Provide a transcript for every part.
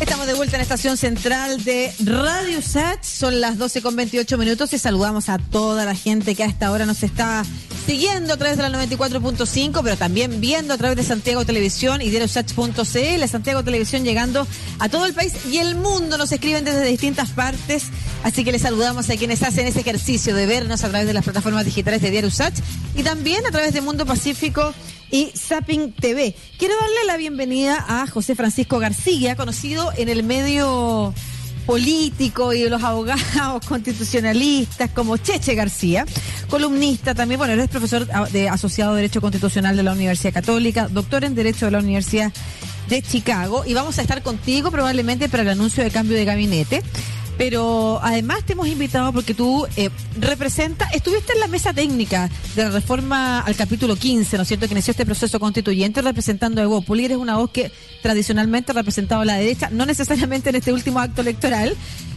Estamos de vuelta en la estación central de Radio Sat. Son las 12 con 28 minutos y saludamos a toda la gente que a esta hora nos está siguiendo a través de la 94.5, pero también viendo a través de Santiago Televisión y diariosach.cl. Santiago Televisión llegando a todo el país y el mundo. Nos escriben desde distintas partes. Así que les saludamos a quienes hacen ese ejercicio de vernos a través de las plataformas digitales de Diario Sach y también a través de Mundo Pacífico y Zapping TV. Quiero darle la bienvenida a José Francisco García, conocido en el medio político y de los abogados constitucionalistas como Cheche García, columnista también, bueno, él es profesor de asociado de Derecho Constitucional de la Universidad Católica, doctor en Derecho de la Universidad de Chicago y vamos a estar contigo probablemente para el anuncio de cambio de gabinete. Pero además te hemos invitado porque tú eh, representas, estuviste en la mesa técnica de la reforma al capítulo 15, ¿no es cierto?, que inició este proceso constituyente representando a Evo Eres una voz que tradicionalmente ha representado a la derecha, no necesariamente en este último acto electoral,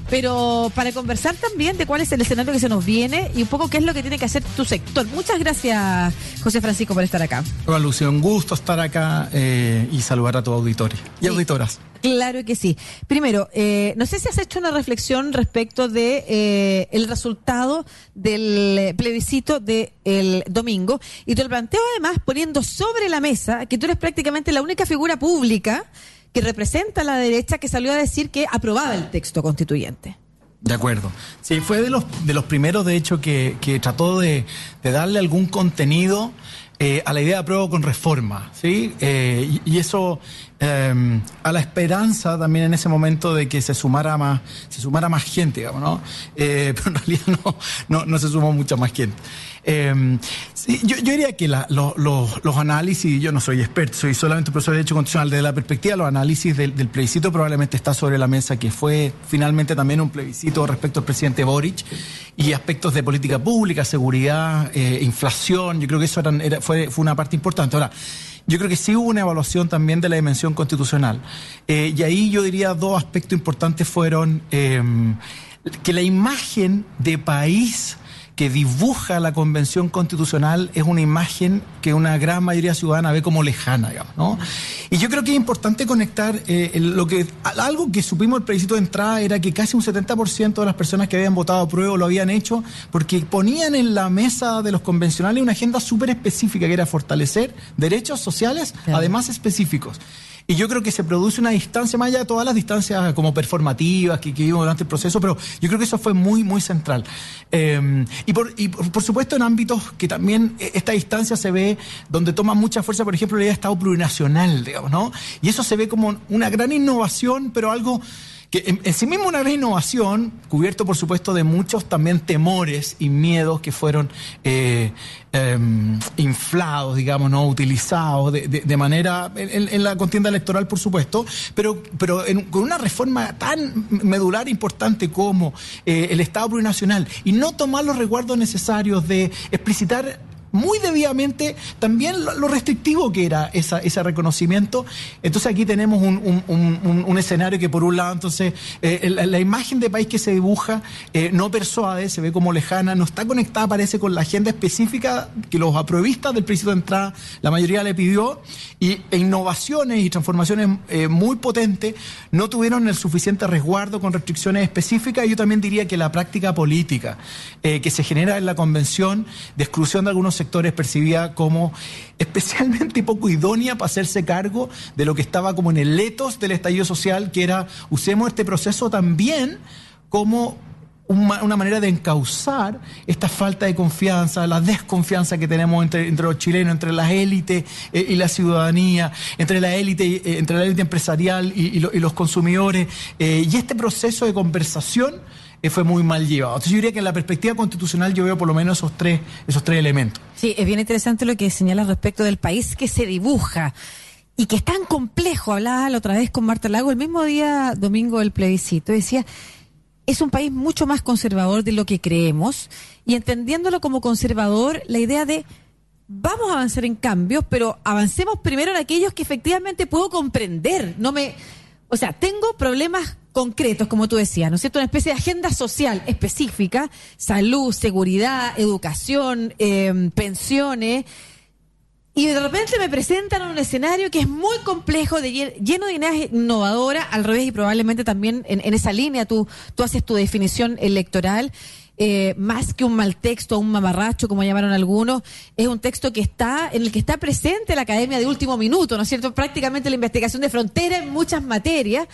pero para conversar también de cuál es el escenario que se nos viene y un poco qué es lo que tiene que hacer tu sector. Muchas gracias, José Francisco, por estar acá. Hola, Lucio, un gusto estar acá eh, y saludar a tu auditorio y auditoras. Claro que sí. Primero, eh, no sé si has hecho una reflexión respecto de eh, el resultado del plebiscito del domingo y te lo planteo además poniendo sobre la mesa que tú eres prácticamente la única figura pública que representa a la derecha que salió a decir que aprobaba el texto constituyente. De acuerdo. Sí, fue de los, de los primeros, de hecho, que, que trató de, de darle algún contenido eh, a la idea de apruebo con reforma, ¿sí? Eh, y, eso em, a la esperanza también en ese momento de que se sumara más, se sumara más gente, digamos, ¿no? Eh, pero en realidad no, no, no se sumó mucha más gente. Eh, yo, diría que los análisis, yo no soy experto, soy solamente profesor de Derecho Constitucional, desde la perspectiva los análisis del, plebiscito probablemente está sobre la mesa, que fue finalmente también un plebiscito respecto al presidente Boric y aspectos de política pública, seguridad, eh, inflación, yo creo que eso fue, fue una parte importante. Ahora, yo creo que sí hubo una evaluación también de la dimensión constitucional. Eh, y ahí yo diría dos aspectos importantes fueron em, que la imagen de país que dibuja la Convención Constitucional es una imagen que una gran mayoría ciudadana ve como lejana, digamos, ¿no? Y yo creo que es importante conectar eh, lo que algo que supimos el plebiscito de entrada era que casi un 70% de las personas que habían votado a prueba lo habían hecho porque ponían en la mesa de los convencionales una agenda súper específica que era fortalecer derechos sociales, además específicos. Y yo creo que se produce una distancia, más allá de todas las distancias como performativas que, que vimos durante el proceso, pero yo creo que eso fue muy, muy central. Eh, y, por, y por, supuesto en ámbitos que también e, esta distancia se ve donde toma mucha fuerza, por ejemplo, la idea de Estado plurinacional, digamos, ¿no? Y eso se ve como una gran innovación, pero algo que en, sí mismo una gran innovación, cubierto por supuesto de muchos también temores y miedos que fueron eh, em, inflados, digamos, no utilizados de, manera en, la contienda electoral, por supuesto, pero, pero con una reforma tan medular importante como eh, el Estado plurinacional y no tomar los recuerdos necesarios de explicitar muy debidamente también lo, restrictivo que era esa, ese reconocimiento. Entonces aquí tenemos un, escenario que por un lado, entonces, eh, la, imagen de país que se dibuja eh, no persuade, se ve como lejana, no está conectada, parece, con la agenda específica que los apruebistas del principio de entrada, la mayoría le pidió, y e innovaciones y transformaciones eh, muy potentes no tuvieron el suficiente resguardo con restricciones específicas. Yo también diría que la práctica política que se genera en la convención de exclusión de algunos sectores percibía como especialmente poco idónea para hacerse cargo de lo que estaba como en el letos del estallido social, que era usemos este proceso también como una manera de encauzar esta falta de confianza, la desconfianza que tenemos entre, entre los chilenos, entre las élites eh, y la ciudadanía, entre la élite, eh, entre la élite empresarial y, los consumidores. Eh, y este proceso de conversación fue muy mal llevado. Entonces yo diría que en la perspectiva constitucional yo veo por lo menos esos tres, esos tres elementos. Sí, es bien interesante lo que señala respecto del país que se dibuja y que es tan complejo. Hablaba la otra vez con Marta Lago el mismo día domingo del plebiscito. Decía, es un país mucho más conservador de lo que creemos y entendiéndolo como conservador, la idea de vamos a avanzar en cambios, pero avancemos primero en aquellos que efectivamente puedo comprender. No me, o sea, tengo problemas concretos, como tú decías, ¿no es cierto? Una especie de agenda social específica, salud, seguridad, educación, em, pensiones. Y de repente me presentan un escenario que es muy complejo, de, lleno de ideas innovadoras, al revés, y probablemente también en, en esa línea tú, tú haces tu definición electoral. Eh, más que un mal texto, un mamarracho, como llamaron algunos, es un texto que está, en el que está presente la academia de último minuto, ¿no es cierto? Prácticamente la investigación de frontera en muchas materias.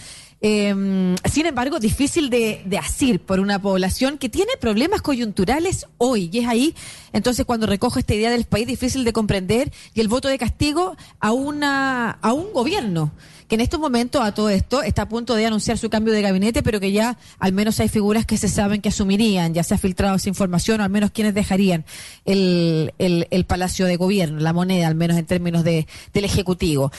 Eh, sin embargo, difícil de, de asir por una población que tiene problemas coyunturales hoy. Y es ahí, entonces, cuando recojo esta idea del país difícil de comprender y el voto de castigo a, una, a un gobierno que en estos momentos a todo esto está a punto de anunciar su cambio de gabinete, pero que ya al menos hay figuras que se saben que asumirían, ya se ha filtrado esa información, o al menos quienes dejarían el, el, el Palacio de Gobierno, la moneda, al menos en términos de, del Ejecutivo.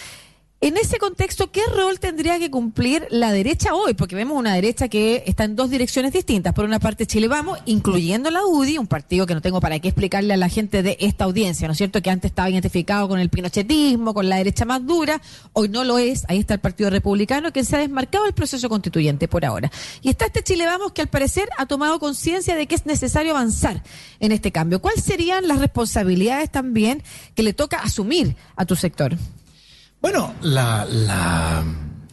En ese contexto, ¿qué rol tendría que cumplir la derecha hoy? Porque vemos una derecha que está en dos direcciones distintas. Por una parte, Chile Vamos, incluyendo la UDI, un partido que no tengo para qué explicarle a la gente de esta audiencia, ¿no es cierto? Que antes estaba identificado con el pinochetismo, con la derecha más dura, hoy no lo es. Ahí está el Partido Republicano, que se ha desmarcado el proceso constituyente por ahora. Y está este Chile Vamos, que al parecer ha tomado conciencia de que es necesario avanzar en este cambio. ¿Cuáles serían las responsabilidades también que le toca asumir a tu sector? Bueno, la,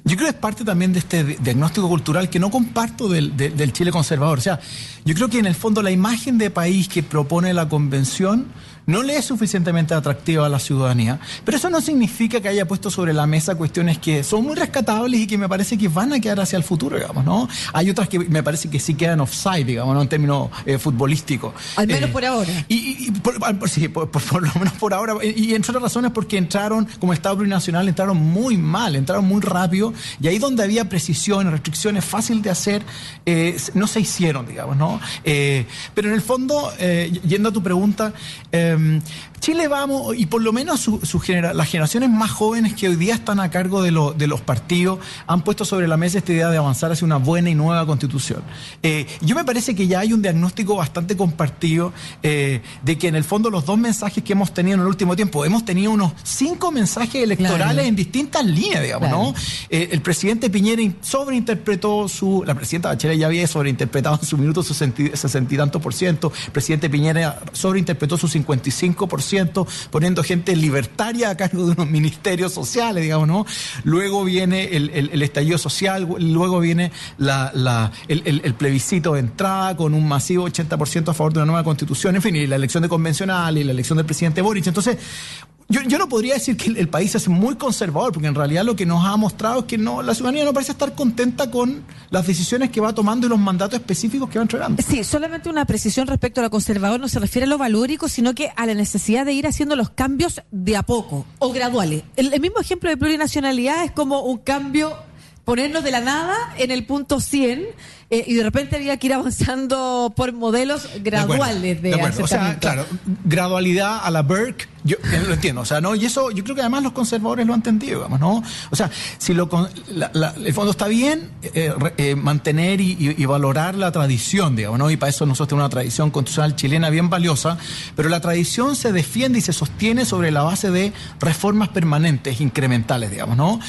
yo creo que es parte también de este diagnóstico cultural que no comparto del, del, del Chile conservador. O sea, yo creo que en el fondo la imagen de país que propone la convención no le es suficientemente atractiva a la ciudadanía, pero eso no significa que haya puesto sobre la mesa cuestiones que son muy rescatables y que me parece que van a quedar hacia el futuro, digamos, ¿no? Hay otras que me parece que sí quedan offside, digamos, ¿no? En términos eh, futbolísticos. Al menos eh, por ahora. Y, y por, por, sí, por, por, lo menos por ahora. Y, entre otras razones porque entraron, como Estado plurinacional, entraron muy mal, entraron muy rápido, y ahí donde había precisión, restricciones fácil de hacer, eh, no se hicieron, digamos, ¿no? Pero en el fondo, yendo a tu pregunta, eh, Um. Chile vamos, y por lo menos su, su genera, las generaciones más jóvenes que hoy día están a cargo de, lo, de, los partidos han puesto sobre la mesa esta idea de avanzar hacia una buena y nueva constitución. Eh, yo me parece que ya hay un diagnóstico bastante compartido eh, de que en el fondo los dos mensajes que hemos tenido en el último tiempo, hemos tenido unos cinco mensajes electorales claro. en distintas líneas, digamos, claro. ¿no? Eh, el presidente Piñera sobreinterpretó su, la presidenta Bachelet ya había sobreinterpretado en su minuto su sesenta y tanto por ciento, el presidente Piñera sobreinterpretó su 55 por ciento poniendo gente libertaria a cargo de unos ministerios sociales, digamos, ¿no? Luego viene el, estallido social, luego viene el, el, plebiscito de entrada con un masivo 80% a favor de una nueva constitución, en fin, y la elección de convencional y la elección del presidente Boric. Entonces, yo, yo, no podría decir que el, país es muy conservador, porque en realidad lo que nos ha mostrado es que no, la ciudadanía no parece estar contenta con las decisiones que va tomando y los mandatos específicos que va entregando. Sí, solamente una precisión respecto a lo conservador no se refiere a lo valórico, sino que a la necesidad de ir haciendo los cambios de a poco o graduales. El, el mismo ejemplo de plurinacionalidad es como un cambio ponernos de la nada en el punto 100 eh, y de repente había que ir avanzando por modelos graduales de, de, de O sea, claro, gradualidad a la Burke, yo lo entiendo, o sea, ¿no? Y eso yo creo que además los conservadores lo han entendido, digamos, ¿no? O sea, si lo, la, la, el fondo está bien, eh, eh, mantener y, y, y, valorar la tradición, digamos, ¿no? Y para eso nosotros tenemos una tradición constitucional chilena bien valiosa, pero la tradición se defiende y se sostiene sobre la base de reformas permanentes, incrementales, digamos, ¿no?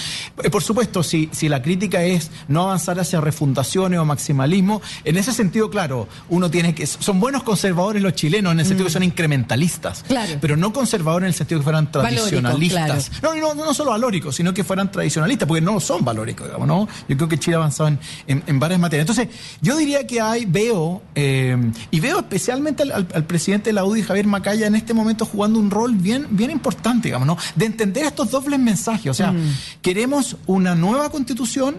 Por supuesto, si, si la crítica es no avanzar hacia refundaciones o maximizar maximalismo. En ese sentido, claro, uno tiene que. Son buenos conservadores los chilenos, en el sentido mm. que son incrementalistas. Claro. Pero no conservadores en el sentido que fueran tradicionalistas. Valórico, claro. no, no, no, solo valóricos, sino que fueran tradicionalistas, porque no son valóricos, digamos, ¿no? Yo creo que Chile ha avanzado en, en, en varias materias. Entonces, yo diría que hay, veo, eh, y veo especialmente al, al, al, presidente de la UDI, Javier Macaya, en este momento jugando un rol bien, bien importante, digamos, ¿no? De entender estos dobles mensajes. O sea, mm. queremos una nueva constitución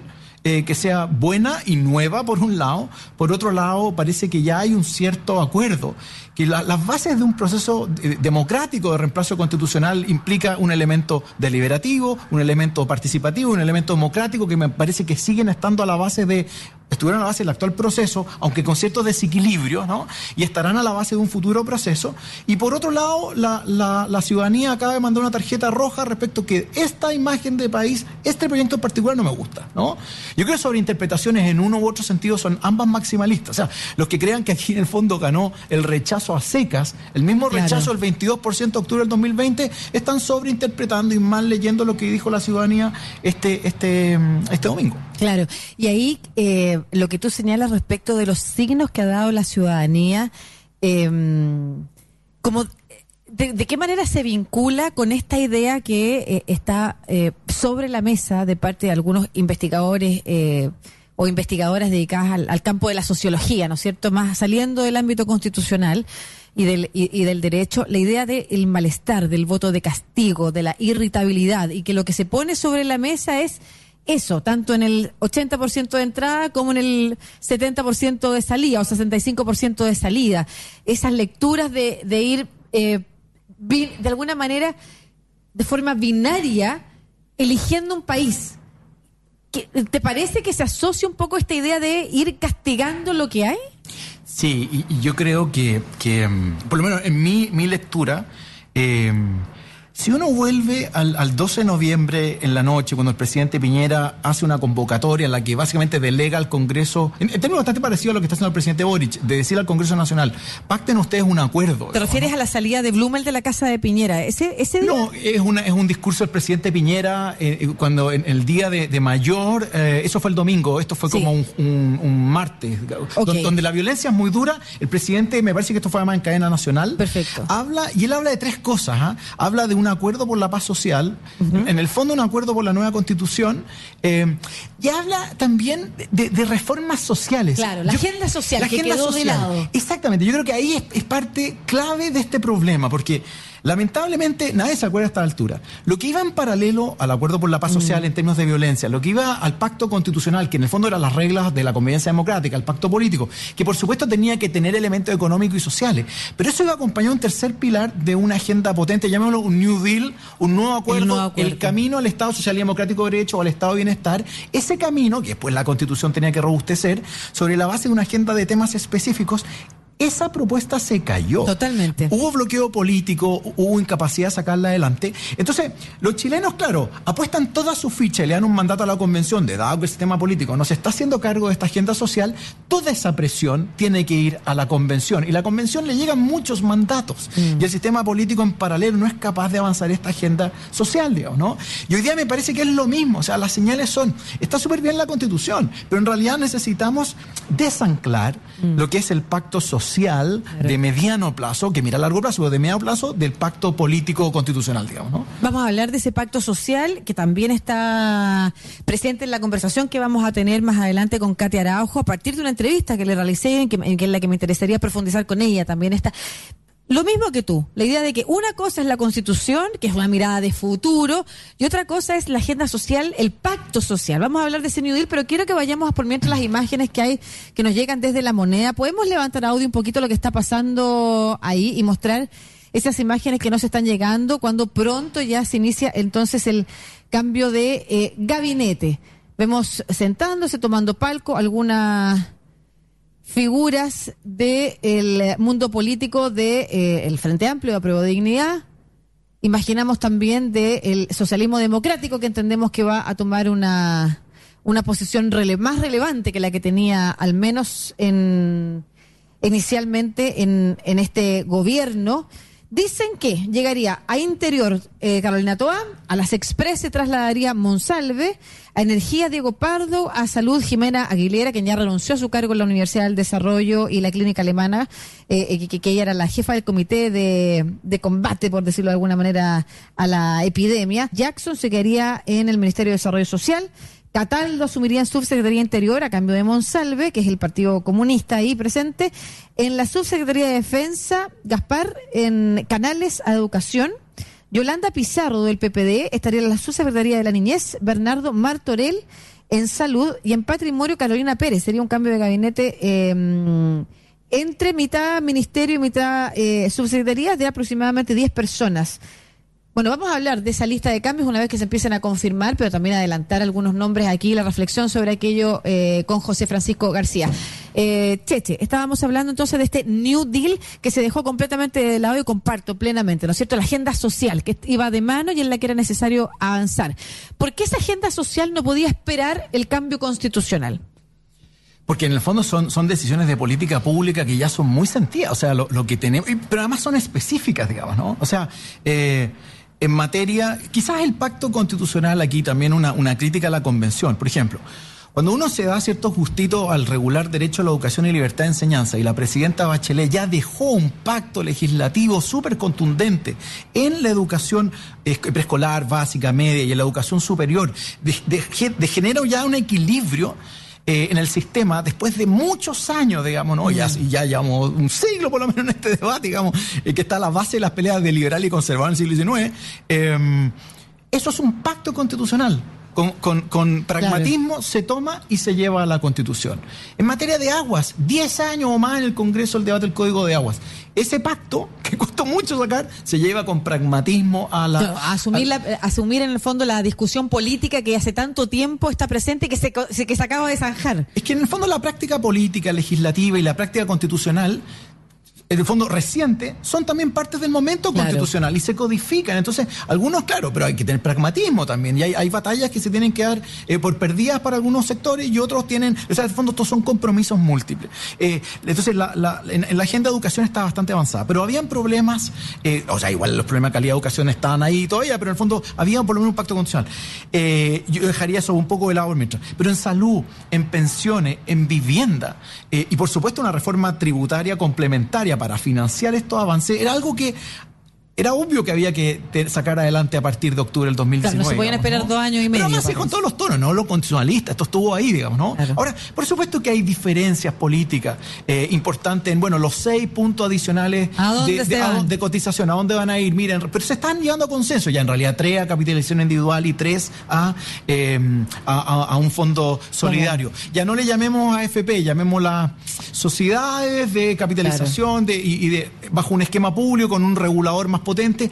eh, que sea buena y nueva por un lado, por otro lado parece que ya hay un cierto acuerdo, que la, las bases de un proceso democrático de reemplazo constitucional implica un elemento deliberativo, un elemento participativo, un elemento democrático que me parece que siguen estando a la base de estuvieron a la base del actual proceso, aunque con ciertos desequilibrios, ¿no? Y estarán a la base de un futuro proceso. Y por otro lado, la, la, la ciudadanía acaba de mandar una tarjeta roja respecto a que esta imagen de país, este proyecto en particular no me gusta, ¿no? Yo creo que sobre interpretaciones en uno u otro sentido son ambas maximalistas. O sea, los que crean que aquí en el fondo ganó el rechazo a secas, el mismo rechazo claro. del 22% de octubre del 2020, están sobreinterpretando y mal leyendo lo que dijo la ciudadanía este, este, este domingo. Claro, y ahí eh, lo que tú señalas respecto de los signos que ha dado la ciudadanía, eh, como de, qué manera se vincula con esta idea que eh, está eh, sobre la mesa de parte de algunos investigadores eh, o investigadoras dedicadas al, campo de la sociología, ¿no es cierto? Más saliendo del ámbito constitucional y del, y, del derecho, la idea del malestar, del voto de castigo, de la irritabilidad, y que lo que se pone sobre la mesa es eso, tanto en el 80% de entrada como en el 70% de salida o 65% de salida. Esas lecturas de, de ir eh, de alguna manera, de forma binaria, eligiendo un país. ¿Te parece que se asocia un poco esta idea de ir castigando lo que hay? Sí, y, yo creo que, mm, por lo menos en mi, mi lectura, eh, si uno vuelve al, al, 12 de noviembre en la noche, cuando el presidente Piñera hace una convocatoria en la que básicamente delega al Congreso, en, términos bastante parecido a lo que está haciendo el presidente Boric, de decir al Congreso Nacional, pacten ustedes un acuerdo. ¿Te refieres a la salida de Blumel de la casa de Piñera? ¿Ese, ese No, es, una, es un discurso del presidente Piñera eh, eh, cuando en el día de, mayor, eh, eso fue el domingo, esto fue como un, un, martes, donde, la violencia es muy dura. El presidente, me parece que esto fue además en cadena nacional, Perfecto. habla, y él habla de tres cosas. ¿ah? Habla de un acuerdo por la paz social, en el fondo un acuerdo por la nueva constitución, eh, y habla también de, reformas sociales. Claro, la agenda social la agenda social. Exactamente, yo creo que ahí es parte clave de este problema, porque Lamentablemente, nadie se acuerda a esta altura. Lo que iba en paralelo al acuerdo por la paz social mm. en términos de violencia, lo que iba al pacto constitucional, que en el fondo eran las reglas de la convivencia democrática, el pacto político, que por supuesto tenía que tener elementos económicos y sociales, pero eso iba acompañado de un tercer pilar de una agenda potente, llamémoslo un New Deal, un nuevo acuerdo, el, camino al Estado Social y Democrático de Derecho o al Estado de Bienestar, ese camino, que después la Constitución tenía que robustecer, sobre la base de una agenda de temas específicos, esa propuesta se cayó. Totalmente. Hubo bloqueo político, hubo incapacidad de sacarla adelante. Entonces, los chilenos, claro, apuestan toda su ficha y le dan un mandato a la convención de dado que el sistema político no se está haciendo cargo de esta agenda social, toda esa presión tiene que ir a la convención. Y la convención le llegan muchos mandatos. Mm. Y el sistema político en paralelo no es capaz de avanzar esta agenda social, digamos, ¿no? Y hoy día me parece que es lo mismo. O sea, las señales son, está súper bien la constitución, pero en realidad necesitamos desanclar mm. lo que es el pacto social social de mediano plazo, que mira a largo plazo, pero de mediano plazo del pacto político constitucional, digamos. ¿no? Vamos a hablar de ese pacto social que también está presente en la conversación que vamos a tener más adelante con Katia Araujo a partir de una entrevista que le realicé en, que, en la que me interesaría profundizar con ella. También está. Lo mismo que tú, la idea de que una cosa es la constitución, que es una mirada de futuro, y otra cosa es la agenda social, el pacto social. Vamos a hablar de ese New Deal, pero quiero que vayamos por mientras las imágenes que hay, que nos llegan desde la moneda. ¿Podemos levantar audio un poquito lo que está pasando ahí y mostrar esas imágenes que nos están llegando cuando pronto ya se inicia entonces el cambio de eh, gabinete? Vemos sentándose, tomando palco, alguna figuras del mundo político del de, eh, Frente Amplio de Apruebo Dignidad. Imaginamos también del socialismo democrático que entendemos que va a tomar una, una posición más relevante que la que tenía al menos en, inicialmente en, en este gobierno. Dicen que llegaría a Interior eh, Carolina Toa, a las Express se trasladaría Monsalve, a Energía Diego Pardo, a Salud Jimena Aguilera, quien ya renunció a su cargo en la Universidad del Desarrollo y la Clínica Alemana, eh, eh, que, ella era la jefa del comité de, de, combate, por decirlo de alguna manera, a la epidemia. Jackson se quedaría en el Ministerio de Desarrollo Social. Cataldo asumiría en Subsecretaría Interior a cambio de Monsalve, que es el Partido Comunista ahí presente. En la Subsecretaría de Defensa, Gaspar, en Canales a Educación. Yolanda Pizarro del PPD estaría en la Subsecretaría de la Niñez. Bernardo Martorell en Salud. Y en Patrimonio, Carolina Pérez. Sería un cambio de gabinete. Em, entre mitad ministerio y mitad eh, subsecretaría de aproximadamente 10 personas. Bueno, vamos a hablar de esa lista de cambios una vez que se empiecen a confirmar, pero también adelantar algunos nombres aquí, la reflexión sobre aquello eh, con José Francisco García. Eh, Cheche, estábamos hablando entonces de este New Deal que se dejó completamente de lado y comparto plenamente, ¿no es cierto? La agenda social que iba de mano y en la que era necesario avanzar. ¿Por qué esa agenda social no podía esperar el cambio constitucional? Porque en el fondo son, son decisiones de política pública que ya son muy sentidas, o sea, lo, que tenemos, pero además son específicas, digamos, ¿no? O sea, eh, en materia, quizás el pacto constitucional aquí también una, una crítica a la convención. Por ejemplo, Cuando uno se da ciertos gustitos al regular derecho a la educación y libertad de enseñanza, y la presidenta Bachelet ya dejó un pacto legislativo súper contundente en la educación preescolar, básica, media y en la educación superior, de, de, genera ya un equilibrio eh, en el sistema después de muchos años, digamos, ¿no? Ya, mm. ya llevamos un siglo por lo menos en este debate, digamos, eh, que está a la base de las peleas de liberal y conservador en el siglo XIX. Em, eso es un pacto constitucional. Con, pragmatismo se toma y se lleva a la Constitución. En materia de aguas, 10 años o más en el Congreso el debate del Código de Aguas. Ese pacto, que costó mucho sacar, se lleva con pragmatismo a la... asumir, asumir en el fondo la discusión política que hace tanto tiempo está presente y que se, que se acaba de zanjar. Es que en el fondo la práctica política, legislativa y la práctica constitucional en el fondo reciente, son también partes del momento constitucional y se codifican. Entonces, algunos, claro, pero hay que tener pragmatismo también. Y hay, batallas que se tienen que dar eh, por perdidas para algunos sectores y otros tienen, o sea, en el fondo, estos son compromisos múltiples. Eh, entonces, la, en, la agenda de educación está bastante avanzada, pero habían problemas, eh, o sea, igual los problemas de calidad de educación estaban ahí todavía, pero en el fondo había por lo menos un pacto constitucional. yo dejaría eso un poco de lado mientras. Pero en salud, en pensiones, en vivienda y por supuesto una reforma tributaria complementaria para financiar estos avances era algo que era obvio que había que sacar adelante a partir de octubre del 2019. no se podían esperar dos años y medio. Pero además con todos los tonos, no lo constitucionalista, esto estuvo ahí, digamos, ¿no? Ahora, por supuesto que hay diferencias políticas eh, importantes en, bueno, los seis puntos adicionales de, cotización, ¿a dónde van a ir? Miren, pero se están llegando a consenso ya, en realidad, tres a capitalización individual y tres a, em, a, un fondo solidario. Ya no le llamemos AFP, llamemos las sociedades de capitalización de, y, y de, bajo un esquema público con un regulador más potente,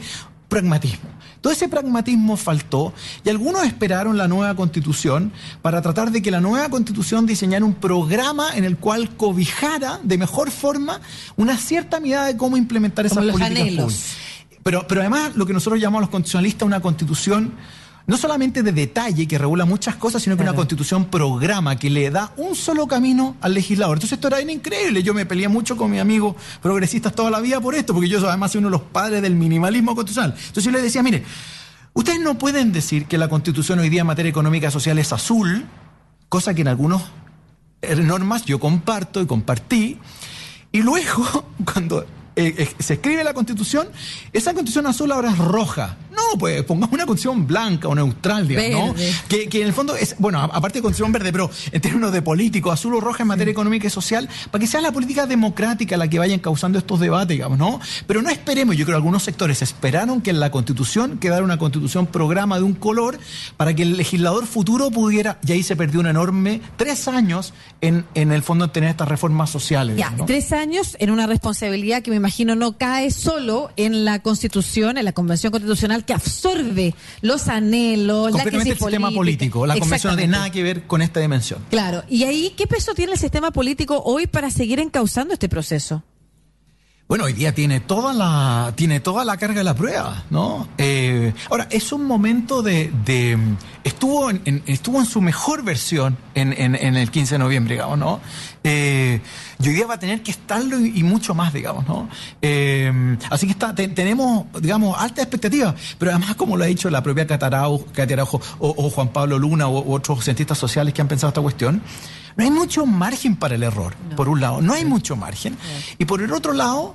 pragmatismo. Todo ese pragmatismo faltó y algunos esperaron la nueva constitución para tratar de que la nueva constitución diseñara un programa en el cual cobijara de mejor forma una cierta mirada de cómo implementar esas políticas públicas. Pero, pero además lo que nosotros llamamos los constitucionalistas una constitución no solamente de detalle que regula muchas cosas, sino que una constitución programa que le da un solo camino al legislador. Entonces esto era increíble. Yo me peleé mucho con mis amigos progresistas toda la vida por esto, porque yo además soy uno de los padres del minimalismo constitucional. Entonces yo les decía, mire, ustedes no pueden decir que la constitución hoy día en materia económica y social es azul, cosa que en algunas normas yo comparto y compartí, y luego, cuando eh, eh, se escribe la constitución, esa constitución azul ahora es roja. No, pues pongamos una constitución blanca o neutral, digamos, ¿no? Que, en el fondo es, bueno, aparte de constitución verde, pero en términos de político, azul o roja en materia económica y social, para que sea la política democrática la que vayan causando estos debates, digamos, ¿no? Pero no esperemos, yo creo que algunos sectores esperaron que en la constitución quedara una constitución programa de un color para que el legislador futuro pudiera, y ahí se perdió un enorme tres años en, en el fondo en tener estas reformas sociales. Ya, tres años en una responsabilidad que me imagino no cae solo en la constitución, en la convención constitucional que absorbe los anhelos, Completamente la el sistema político. La convención no tiene nada que ver con esta dimensión. Claro. ¿Y ahí qué peso tiene el sistema político hoy para seguir encauzando este proceso? Bueno, hoy día tiene toda la, tiene toda la carga de la prueba, ¿no? Eh, ahora, es un momento de, de estuvo, en, estuvo en su mejor versión en, en, el 15 de noviembre, digamos, ¿no? Eh, y hoy día va a tener que estarlo y, mucho más, digamos, ¿no? Eh, así que está, tenemos, digamos, alta expectativa, pero además, como lo ha dicho la propia Cataraujo, o, o, Juan Pablo Luna u otros cientistas sociales que han pensado esta cuestión, no hay mucho margen para el error, por un lado, no hay mucho margen. Y por el otro lado,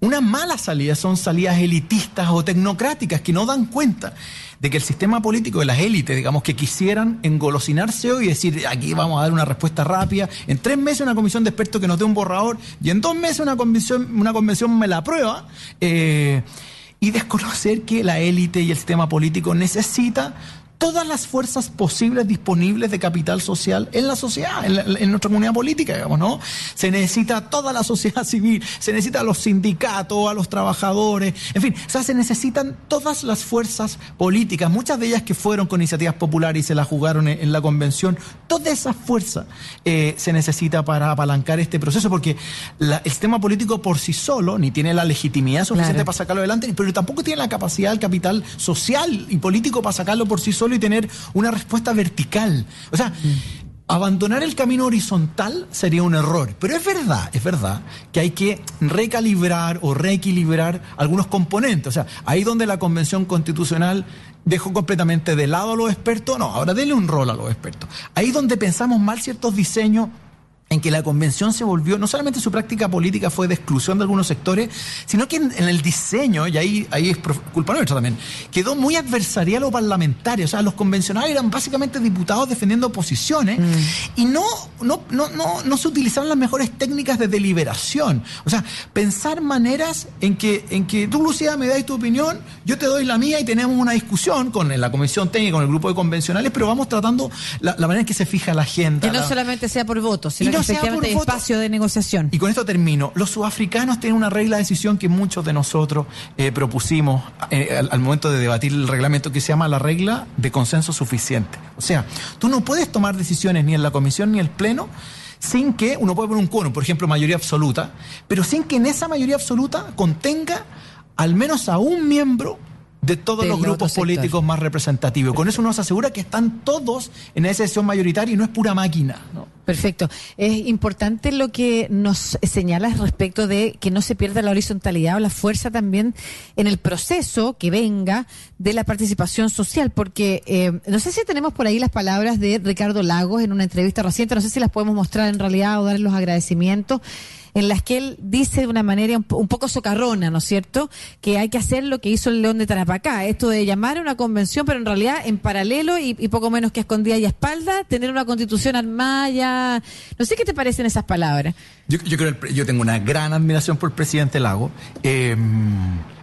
una mala salida son salidas elitistas o tecnocráticas que no dan cuenta de que el sistema político de las élites, digamos, que quisieran engolosinarse hoy y decir, aquí vamos a dar una respuesta rápida, en tres meses una comisión de expertos que nos dé un borrador y en dos meses una convención, una convención me la aprueba, eh, y desconocer que la élite y el sistema político necesita todas las fuerzas posibles disponibles de capital social en la sociedad, en, nuestra comunidad política, digamos, ¿no? Se necesita toda la sociedad civil, se necesita a los sindicatos, a los trabajadores, en fin, o sea, se necesitan todas las fuerzas políticas, muchas de ellas que fueron con iniciativas populares y se las jugaron en, la convención, toda esa fuerza eh, se necesita para apalancar este proceso, porque el sistema político por sí solo ni tiene la legitimidad suficiente para sacarlo adelante, pero tampoco tiene la capacidad del capital social y político para sacarlo por sí solo y tener una respuesta vertical. O sea, abandonar el camino horizontal sería un error, pero es verdad, es verdad que hay que recalibrar o reequilibrar algunos componentes. O sea, ahí donde la Convención Constitucional dejó completamente de lado a los expertos, no, ahora denle un rol a los expertos. Ahí donde pensamos mal ciertos diseños en que la convención se volvió, no solamente su práctica política fue de exclusión de algunos sectores, sino que en, el diseño, y ahí, ahí es culpa nuestra también, quedó muy adversarial o parlamentario. O sea, los convencionales eran básicamente diputados defendiendo posiciones mm. y no, no, no, no, no se utilizaban las mejores técnicas de deliberación. O sea, pensar maneras en que, en que tú, Lucía, me das tu opinión, yo te doy la mía y tenemos una discusión con la comisión técnica, con el grupo de convencionales, pero vamos tratando la, manera en que se fija la agenda. Que no solamente sea por votos, sino efectivamente espacio de negociación. Y con esto termino. Los sudafricanos tienen una regla de decisión que muchos de nosotros eh, propusimos eh, al, momento de debatir el reglamento que se llama la regla de consenso suficiente. O sea, tú no puedes tomar decisiones ni en la comisión ni en el pleno sin que uno puede poner un cono, por ejemplo, mayoría absoluta, pero sin que en esa mayoría absoluta contenga al menos a un miembro de todos los grupos políticos más representativos. Con eso uno se asegura que están todos en esa sesión mayoritaria y no es pura máquina. Perfecto. Es importante lo que nos señalas respecto de que no se pierda la horizontalidad o la fuerza también en el proceso que venga de la participación social, porque eh, no sé si tenemos por ahí las palabras de Ricardo Lagos en una entrevista reciente, no sé si las podemos mostrar en realidad o dar los agradecimientos en las que él dice de una manera un, poco socarrona, ¿no es cierto?, que hay que hacer lo que hizo el León de Tarapacá, esto de llamar a una convención, pero en realidad en paralelo y, poco menos que escondida y a espalda, tener una constitución armada. No sé qué te parecen esas palabras. Yo, creo yo tengo una gran admiración por el presidente Lago. Eh,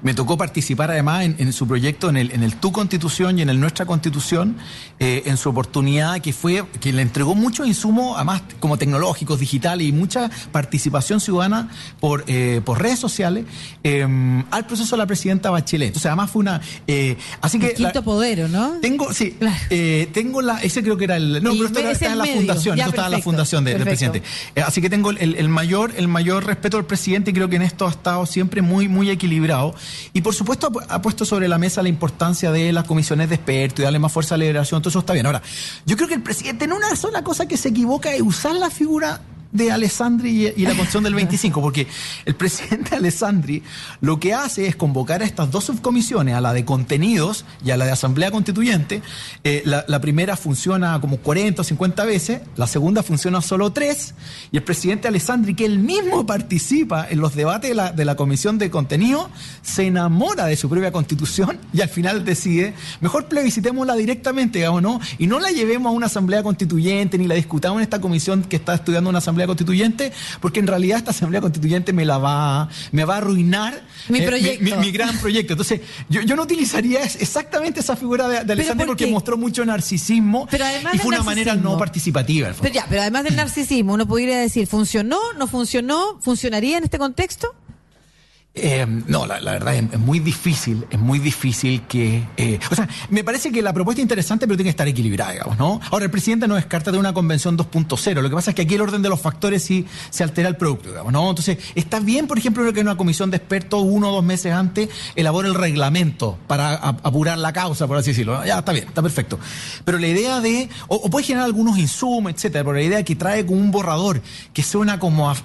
me tocó participar además en, su proyecto, en el, en el Tu Constitución y en el Nuestra Constitución, eh, en su oportunidad que fue, que le entregó mucho insumo, además como tecnológicos, digitales y mucha participación ciudadana por, eh, por redes sociales em, al proceso de la presidenta Bachelet. Entonces además fue una... Eh, así que... El quinto poder, ¿no? Tengo, sí, tengo la... Ese creo que era el... No, pero esto está en la fundación, esto está en la fundación del presidente. así que tengo el, el, mayor, el mayor respeto al presidente y creo que en esto ha estado siempre muy, muy equilibrado. Y por supuesto ha puesto sobre la mesa la importancia de las comisiones de expertos y darle más fuerza a la liberación, todo eso está bien. Ahora, yo creo que el presidente en una sola cosa que se equivoca es usar la figura de Alessandri y, la Constitución del 25, porque el presidente Alessandri lo que hace es convocar a estas dos subcomisiones, a la de contenidos y a la de Asamblea Constituyente. Eh, la, primera funciona como 40 o 50 veces, la segunda funciona solo tres, y el presidente Alessandri, que él mismo participa en los debates de la, de la Comisión de Contenido, se enamora de su propia Constitución y al final decide, mejor plebiscitémosla directamente, digamos, ¿no? Y no la llevemos a una Asamblea Constituyente ni la discutamos en esta comisión que está estudiando una Asamblea Constituyente, porque en realidad esta Asamblea Constituyente me la va, me va a arruinar mi, eh, mi, gran proyecto. Entonces, yo, yo, no utilizaría exactamente esa figura de, Alexander porque mostró mucho narcisismo y fue una manera no participativa. Pero, ya, pero además del narcisismo, uno podría decir, ¿funcionó? ¿No funcionó? ¿Funcionaría en este contexto? Eh, no, la, verdad es, muy difícil, es muy difícil que... Eh, o sea, me parece que la propuesta es interesante, pero tiene que estar equilibrada, digamos, ¿no? Ahora, el presidente no descarta de una convención 2.0, lo que pasa es que aquí el orden de los factores sí se altera el producto, digamos, ¿no? Entonces, está bien, por ejemplo, que una comisión de expertos uno o dos meses antes elabore el reglamento para apurar la causa, por así decirlo. Ya, está bien, está perfecto. Pero la idea de... O, puede generar algunos insumos, etcétera, pero la idea que trae como un borrador que suena como... A,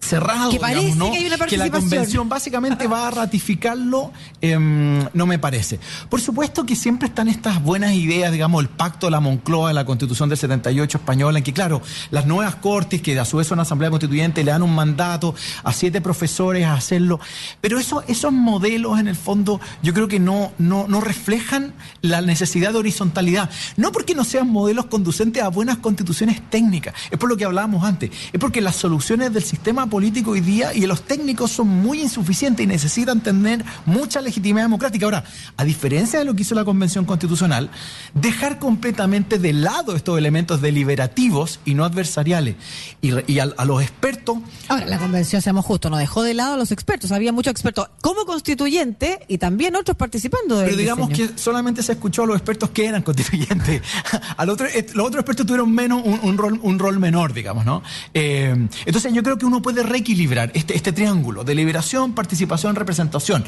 cerrado, que parece ¿no? que hay una participación. Que la convención básicamente va a ratificarlo, em, no me parece. Por supuesto que siempre están estas buenas ideas, digamos, el pacto de la Moncloa, la constitución del 78 española, en que, claro, las nuevas cortes, que a su vez son asamblea constituyente, le dan un mandato a siete profesores a hacerlo. Pero eso, esos modelos, en el fondo, yo creo que no, no, no reflejan la necesidad de horizontalidad. No porque no sean modelos conducentes a buenas constituciones técnicas, es por lo que hablábamos antes, es porque las soluciones del sistema político hoy día y los técnicos son muy insuficientes y necesitan tener mucha legitimidad democrática. Ahora, a diferencia de lo que hizo la Convención Constitucional, dejar completamente de lado estos elementos deliberativos y no adversariales y, a, los expertos. Ahora, la Convención, seamos justos, no dejó de lado a los expertos. Había muchos expertos como constituyente y también otros participando. Pero digamos que solamente se escuchó a los expertos que eran constituyentes. Al otro, eh, los otros expertos tuvieron menos un, rol, un rol menor, digamos, ¿no? Eh, entonces yo creo que uno puede reequilibrar este, este triángulo de liberación, participación, representación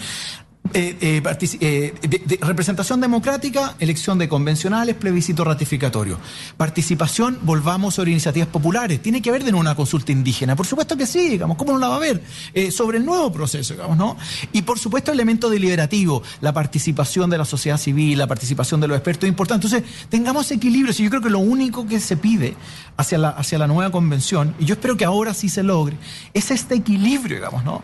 Eh, eh, eh, representación democrática, elección de convencionales, plebiscito ratificatorio. Participación, volvamos sobre iniciativas populares. Tiene que haber de nuevo una consulta indígena. Por supuesto que sí, digamos, ¿cómo no la va a haber? sobre el nuevo proceso, digamos, ¿no? Y por supuesto, elemento deliberativo, la participación de la sociedad civil, la participación de los expertos es importante. Entonces, tengamos equilibrio. Si yo creo que lo único que se pide hacia la, hacia la nueva convención, y yo espero que ahora sí se logre, es este equilibrio, digamos, ¿no?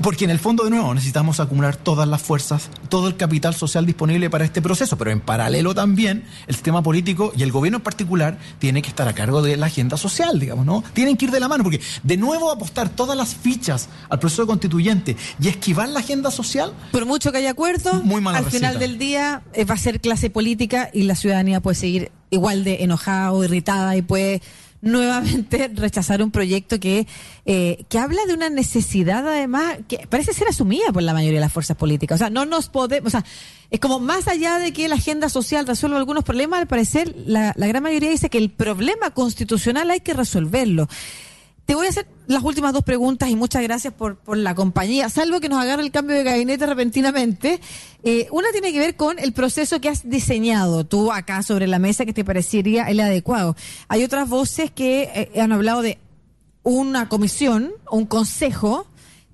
Porque en el fondo, de nuevo, necesitamos acumular todas las fuerzas, todo el capital social disponible para este proceso, pero en paralelo también el sistema político y el gobierno en particular tiene que estar a cargo de la agenda social, digamos, ¿no? Tienen que ir de la mano, porque de nuevo apostar todas las fichas al proceso constituyente y esquivar la agenda social. Por mucho que haya acuerdo, muy al final del día eh, va a ser clase política y la ciudadanía puede seguir igual de enojada o irritada y puede nuevamente rechazar un proyecto que, eh, que habla de una necesidad, además, que parece ser asumida por la mayoría de las fuerzas políticas. O sea, no nos podemos, o sea, es como más allá de que la agenda social resuelva algunos problemas, al parecer la, la gran mayoría dice que el problema constitucional hay que resolverlo. Te voy a hacer las últimas dos preguntas y muchas gracias por, por la compañía, salvo que nos agarre el cambio de gabinete repentinamente. Eh, una tiene que ver con el proceso que has diseñado tú acá sobre la mesa que te parecería el adecuado. Hay otras voces que eh, han hablado de una comisión, un consejo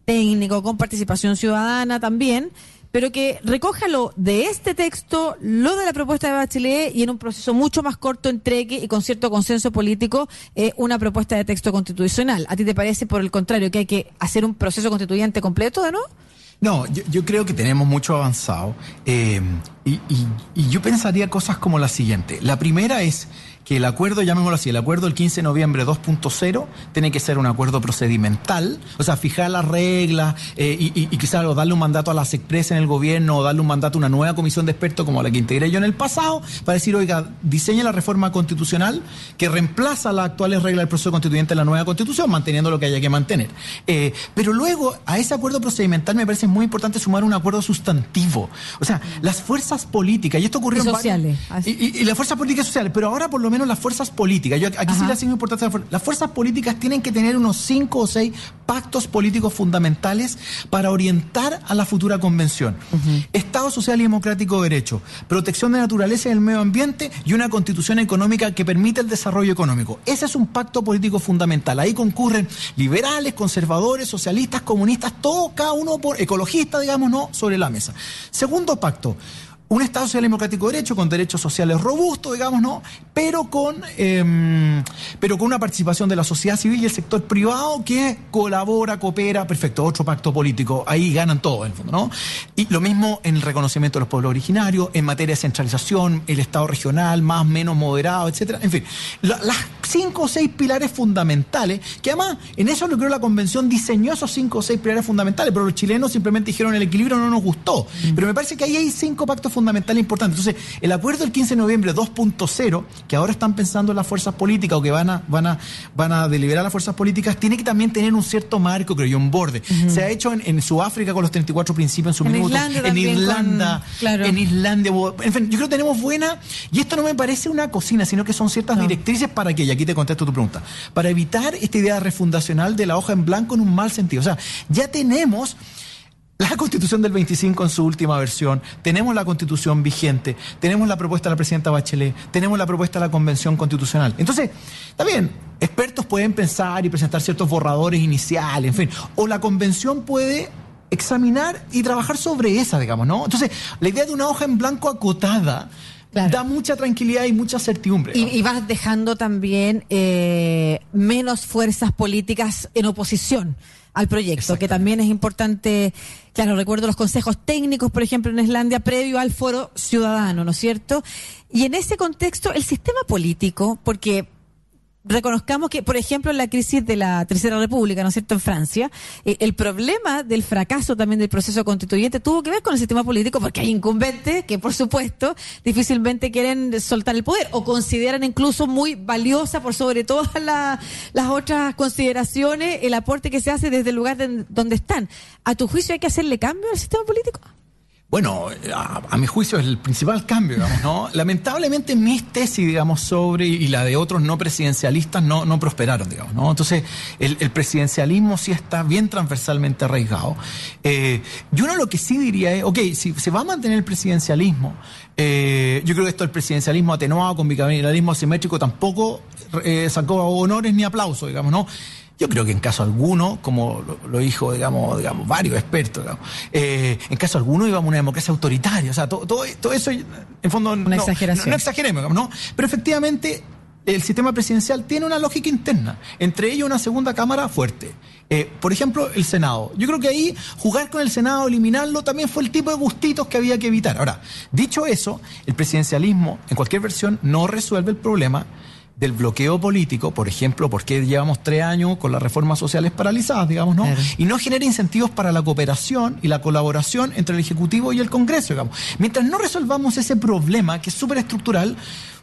técnico con participación ciudadana también, pero que recoja lo de este texto, lo de la propuesta de Bachelet y en un proceso mucho más corto entregue y con cierto consenso político eh, una propuesta de texto constitucional. ¿A ti te parece, por el contrario, que hay que hacer un proceso constituyente completo de nuevo? No, yo, creo que tenemos mucho avanzado eh, y, y yo pensaría cosas como la siguiente. La primera es que el acuerdo, llamémoslo así, el acuerdo del 15 de noviembre 2.0 tiene que ser un acuerdo procedimental, o sea, fijar las reglas eh, y, y, quizás darle un mandato a las expresas en el gobierno o darle un mandato a una nueva comisión de expertos como la que integré yo en el pasado para decir, oiga, diseñe la reforma constitucional que reemplaza las actuales reglas del proceso constituyente en la nueva constitución, manteniendo lo que haya que mantener. Eh, pero luego, a ese acuerdo procedimental me parece muy importante sumar un acuerdo sustantivo. O sea, las fuerzas políticas, y esto ocurrió en sociales. Y, y, las fuerzas políticas sociales, pero ahora por lo menos las fuerzas políticas, yo aquí sí le hacemos importancia, las fuerzas políticas tienen que tener unos cinco o seis pactos políticos fundamentales para orientar a la futura convención. Estado social y democrático de derecho, protección de naturaleza y el medio ambiente y una constitución económica que permita el desarrollo económico. Ese es un pacto político fundamental. Ahí concurren liberales, conservadores, socialistas, comunistas, todo, cada uno por ecologista, digamos, no, sobre la mesa. Segundo pacto, un Estado social democrático de derecho, con derechos sociales robustos, digamos, ¿no? Pero con, em, pero con una participación de la sociedad civil y el sector privado que colabora, coopera, perfecto, otro pacto político, ahí ganan todo, en el fondo, ¿no? Y lo mismo en el reconocimiento de los pueblos originarios, en materia de centralización, el Estado regional, más, menos moderado, etcétera. En fin, las cinco o seis pilares fundamentales, que además, en eso lo creo la convención diseñó esos cinco o seis pilares fundamentales, pero los chilenos simplemente dijeron el equilibrio no nos gustó. Mm. Pero me parece que ahí hay cinco pactos fundamentales fundamental e importante. Entonces, el acuerdo del 15 de noviembre 2.0, que ahora están pensando las fuerzas políticas o que van a, van a, van a deliberar las fuerzas políticas, tiene que también tener un cierto marco, creo yo, un borde. Se ha hecho en, Sudáfrica con los 34 principios en su minuto, en Irlanda, en Islandia, en fin, yo creo que tenemos buena, y esto no me parece una cocina, sino que son ciertas directrices para que, y aquí te contesto tu pregunta, para evitar esta idea refundacional de la hoja en blanco en un mal sentido. O sea, ya tenemos la constitución del 25 en su última versión, tenemos la constitución vigente, tenemos la propuesta de la presidenta Bachelet, tenemos la propuesta de la convención constitucional. Entonces, está bien, expertos pueden pensar y presentar ciertos borradores iniciales, en fin, o la convención puede examinar y trabajar sobre esa, digamos, ¿no? Entonces, la idea de una hoja en blanco acotada, Da mucha tranquilidad y mucha certidumbre. Y, vas dejando también eh, menos fuerzas políticas en oposición al proyecto, que también es importante. Claro, recuerdo los consejos técnicos, por ejemplo, en Islandia, previo al foro ciudadano, ¿no es cierto? Y en ese contexto, el sistema político, porque reconozcamos que, por ejemplo, en la crisis de la Tercera República, ¿no es cierto?, en Francia, eh, el problema del fracaso también del proceso constituyente tuvo que ver con el sistema político, porque hay incumbentes que, por supuesto, difícilmente quieren soltar el poder o consideran incluso muy valiosa, por sobre todas las otras consideraciones, el aporte que se hace desde el lugar donde están. ¿A tu juicio hay que hacerle cambio al sistema político? Bueno, a, mi juicio es el principal cambio, digamos, ¿no? Lamentablemente mis tesis, digamos, sobre y la de otros no presidencialistas no, no prosperaron, digamos, ¿no? Entonces, el, presidencialismo sí está bien transversalmente arraigado. Eh, yo uno lo que sí diría es, ok, si se va a mantener el presidencialismo, eh, yo creo que esto del presidencialismo atenuado con bicameralismo asimétrico tampoco eh, sacó honores ni aplausos, digamos, ¿no? Yo creo que en caso alguno, como lo, dijo, digamos, digamos, varios expertos, eh, en caso alguno íbamos a una democracia autoritaria. O sea, todo, todo, eso, en fondo, una no, exageración. No, exageremos, ¿no? Pero efectivamente, el sistema presidencial tiene una lógica interna, entre ellos una segunda cámara fuerte. Eh, por ejemplo, el Senado. Yo creo que ahí jugar con el Senado, eliminarlo, también fue el tipo de gustitos que había que evitar. Ahora, dicho eso, el presidencialismo, en cualquier versión, no resuelve el problema del bloqueo político, por ejemplo, porque llevamos tres años con las reformas sociales paralizadas, digamos, ¿no? Y no genera incentivos para la cooperación y la colaboración entre el Ejecutivo y el Congreso, digamos. Mientras no resolvamos ese problema, que es súper estructural,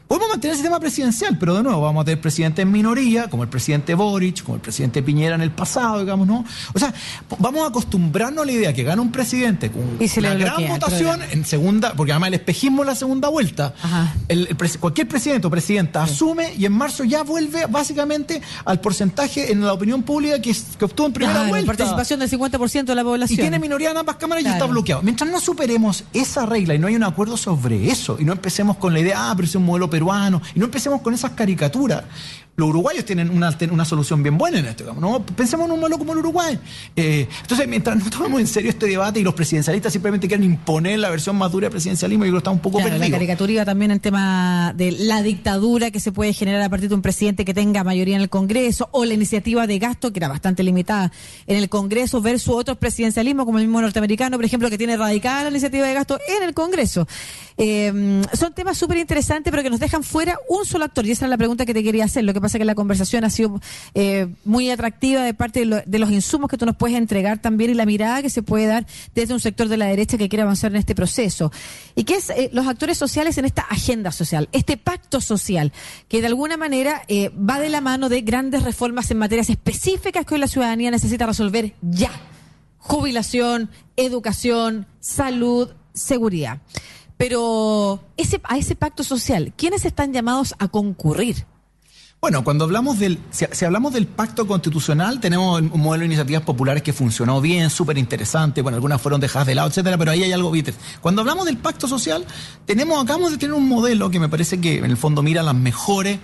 Podemos mantener el sistema presidencial, pero de nuevo vamos a tener presidentes en minoría, como el presidente Boric, como el presidente Piñera en el pasado, digamos, ¿no? O sea, vamos a acostumbrarnos a la idea que gana un presidente con una gran votación en segunda, porque además el espejismo es la segunda vuelta. cualquier presidente o presidenta asume y en marzo ya vuelve básicamente al porcentaje en la opinión pública que, obtuvo en primera vuelta. participación del 50% de la población. Y tiene minoría en ambas cámaras y está bloqueado. Mientras no superemos esa regla y no hay un acuerdo sobre eso y no empecemos con la idea, ah, pero es un modelo peruano, y no empecemos con esas caricaturas los uruguayos tienen una, una solución bien buena en esto. ¿no? Pensemos en un modelo como el Uruguay. Eh, entonces, mientras no tomemos en serio este debate y los presidencialistas simplemente quieren imponer la versión más dura del presidencialismo, yo creo que está un poco claro, La caricatura también en tema de la dictadura que se puede generar a partir de un presidente que tenga mayoría en el Congreso o la iniciativa de gasto, que era bastante limitada en el Congreso, versus otros presidencialismos, como el mismo norteamericano, por ejemplo, que tiene radical la iniciativa de gasto en el Congreso. Eh, son temas súper interesantes, pero que nos dejan fuera un solo actor. Y esa es la pregunta que te quería hacer. Lo que pasa es que la conversación ha sido eh, muy atractiva de parte de, los insumos que tú nos puedes entregar también y la mirada que se puede dar desde un sector de la derecha que quiere avanzar en este proceso. Y que es eh, los actores sociales en esta agenda social, este pacto social, que de alguna manera eh, va de la mano de grandes reformas en materias específicas que hoy la ciudadanía necesita resolver ya. Jubilación, educación, salud, seguridad. Pero ese, a ese pacto social, ¿quiénes están llamados a concurrir? Bueno, cuando hablamos del, si, hablamos del pacto constitucional, tenemos un modelo de iniciativas populares que funcionó bien, súper interesante, bueno, algunas fueron dejadas de lado, etcétera, pero ahí hay algo, viste. Cuando hablamos del pacto social, tenemos, acabamos de tener un modelo que me parece que en el fondo mira las mejores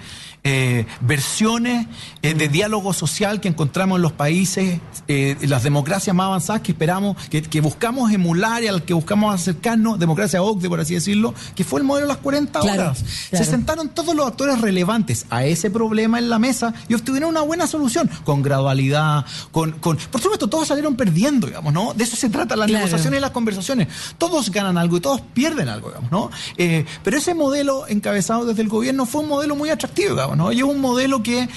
eh, versiones eh, de diálogo social que encontramos en los países, eh, las democracias más avanzadas que esperamos, que, buscamos emular y al que buscamos acercarnos, democracia OCDE, por así decirlo, que fue el modelo de las 40 horas. Se sentaron todos los actores relevantes a ese problema en la mesa y obtuvieron una buena solución, con gradualidad, con, con por supuesto, todos salieron perdiendo, digamos, ¿no? De eso se trata las negociaciones y las conversaciones. Todos ganan algo y todos pierden algo, digamos, ¿no? pero ese modelo encabezado desde el gobierno fue un modelo muy atractivo, digamos. Y es un modelo que,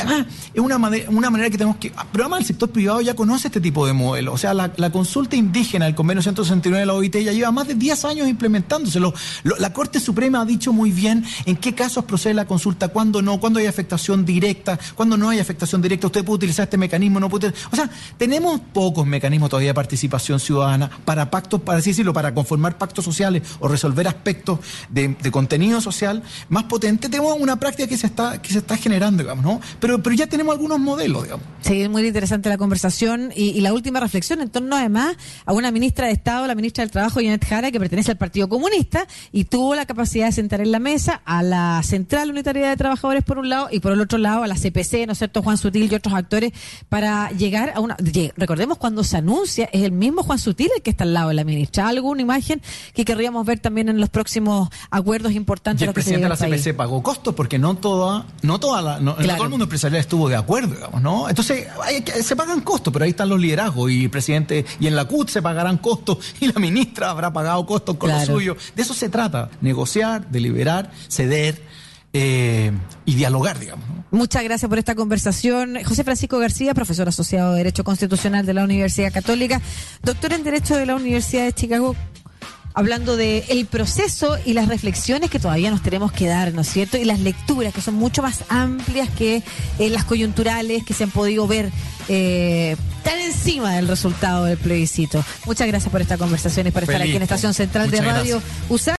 además es una, una manera que tenemos que... Pero además el sector privado ya conoce este tipo de modelo. O sea, la, consulta indígena del convenio 169 de la OIT ya lleva más de 10 años implementándose. la Corte Suprema ha dicho muy bien en qué casos procede la consulta, cuándo no, cuándo hay afectación directa, cuándo no hay afectación directa. Usted puede utilizar este mecanismo, no puede... O sea, tenemos pocos mecanismos todavía de participación ciudadana para pactos, para así decirlo, para conformar pactos sociales o resolver aspectos de, de contenido social más potente. Tenemos una práctica que se está que se está generando, digamos, ¿no? Pero, pero ya tenemos algunos modelos, digamos. Sí, es muy interesante la conversación y, la última reflexión en torno además a una ministra de Estado, la ministra del Trabajo, Janet Jara, que pertenece al Partido Comunista y tuvo la capacidad de sentar en la mesa a la Central Unitaria de Trabajadores por un lado y por el otro lado a la CPC, ¿no es cierto?, Juan Sutil y otros actores para llegar a una... Recordemos cuando se anuncia, es el mismo Juan Sutil el que está al lado de la ministra. ¿Alguna imagen que querríamos ver también en los próximos acuerdos importantes? Y el presidente de la CPC pagó costos porque no toda no toda la, no, todo el mundo empresarial estuvo de acuerdo, digamos, ¿no? Entonces, se pagan costos, pero ahí están los liderazgos y el presidente, y en la CUT se pagarán costos y la ministra habrá pagado costos con lo suyo. De eso se trata, negociar, deliberar, ceder. Eh, y dialogar, digamos. Muchas gracias por esta conversación. José Francisco García, profesor asociado de Derecho Constitucional de la Universidad Católica, doctor en Derecho de la Universidad de Chicago. Hablando de el proceso y las reflexiones que todavía nos tenemos que dar, ¿no es cierto? Y las lecturas que son mucho más amplias que eh, las coyunturales que se han podido ver eh, tan encima del resultado del plebiscito. Muchas gracias por esta conversación y por estar aquí en Estación Central de Radio USA.